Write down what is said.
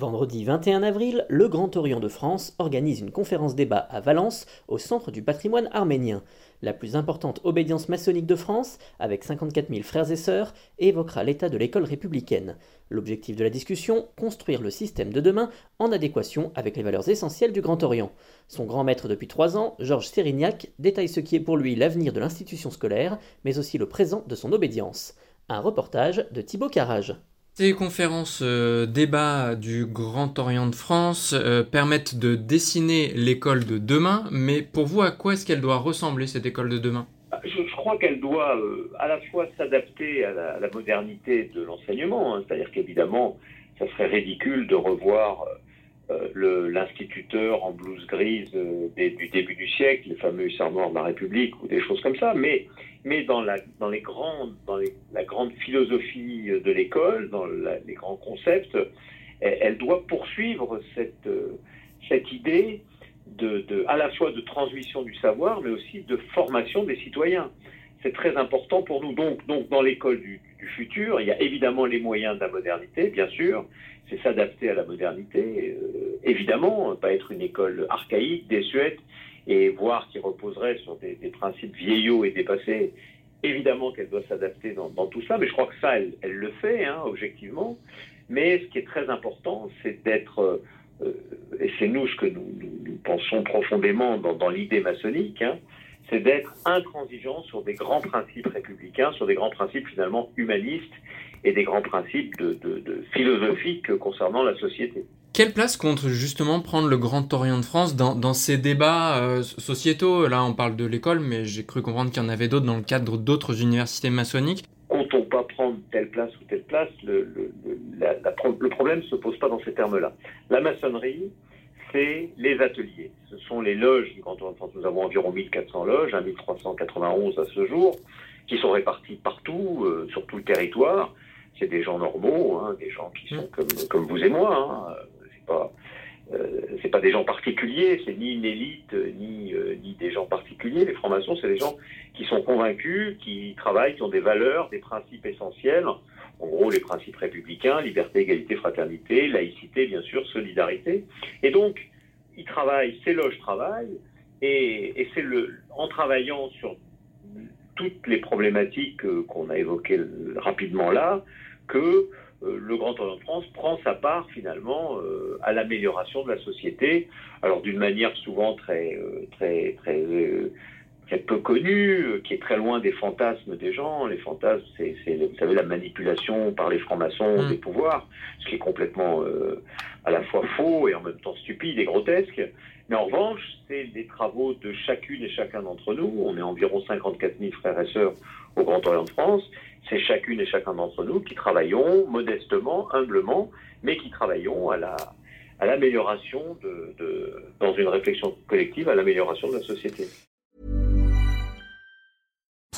Vendredi 21 avril, le Grand Orient de France organise une conférence débat à Valence, au Centre du patrimoine arménien. La plus importante obédience maçonnique de France, avec 54 000 frères et sœurs, évoquera l'état de l'école républicaine. L'objectif de la discussion, construire le système de demain en adéquation avec les valeurs essentielles du Grand Orient. Son grand maître depuis trois ans, Georges Sérignac, détaille ce qui est pour lui l'avenir de l'institution scolaire, mais aussi le présent de son obédience. Un reportage de Thibaut Carrage. Ces conférences euh, débats du Grand Orient de France euh, permettent de dessiner l'école de demain, mais pour vous, à quoi est-ce qu'elle doit ressembler, cette école de demain? Je, crois qu'elle doit euh, à la fois s'adapter à, la modernité de l'enseignement, hein. c'est-à-dire qu'évidemment, ça serait ridicule de revoir l'instituteur en blouse grise du début du siècle, les fameux noirs de la République ou des choses comme ça, mais mais dans la, dans les grandes, dans la grande philosophie de l'école, dans les grands concepts, elle, doit poursuivre cette, cette idée de, de, à la fois de transmission du savoir, mais aussi de formation des citoyens. C'est très important pour nous. Donc, donc dans l'école du, futur, il y a évidemment les moyens de la modernité, bien sûr. C'est s'adapter à la modernité, euh, évidemment, pas être une école archaïque, désuète, et voir qui reposerait sur des, principes vieillots et dépassés, évidemment qu'elle doit s'adapter dans, tout ça, mais je crois que ça, elle, le fait, hein, objectivement. Mais ce qui est très important, c'est d'être, euh, et c'est nous ce que nous, pensons profondément dans, l'idée maçonnique, hein, c'est d'être intransigeant sur des grands principes républicains, sur des grands principes finalement humanistes et des grands principes de, de philosophiques concernant la société. Quelle place compte justement prendre le Grand Orient de France dans, ces débats euh, sociétaux? Là, on parle de l'école, mais j'ai cru comprendre qu'il y en avait d'autres dans le cadre d'autres universités maçonniques. Comptons pas prendre telle place ou telle place, le, le problème ne se pose pas dans ces termes-là. La maçonnerie, c'est les ateliers. Ce sont les loges du Orient de France. Nous avons environ 1400 loges, 1391 à ce jour, qui sont réparties partout, euh, sur tout le territoire. C'est des gens normaux, hein, des gens qui sont comme, comme vous et moi. Hein pas, euh, c'est pas des gens particuliers, c'est ni une élite, ni, euh, ni des gens particuliers. Les francs-maçons, c'est des gens qui sont convaincus, qui travaillent, qui ont des valeurs, des principes essentiels. En gros, les principes républicains, liberté, égalité, fraternité, laïcité, bien sûr, solidarité. Et donc, ils travaillent, ces loges travaillent, et, c'est le, en travaillant sur toutes les problématiques euh, qu'on a évoquées rapidement là, que euh, le Grand Orient de France prend sa part finalement euh, à l'amélioration de la société, alors d'une manière souvent très euh, très très très peu connue, qui est très loin des fantasmes des gens. Les fantasmes, c'est, vous savez, la manipulation par les francs-maçons mmh. des pouvoirs, ce qui est complètement à la fois faux et en même temps stupide et grotesque. Mais en revanche, c'est des travaux de chacune et chacun d'entre nous. On est environ 54 000 frères et sœurs au Grand Orient de France. C'est chacune et chacun d'entre nous qui travaillons modestement, humblement, mais qui travaillons à la à l'amélioration de, de, dans une réflexion collective, à l'amélioration de la société.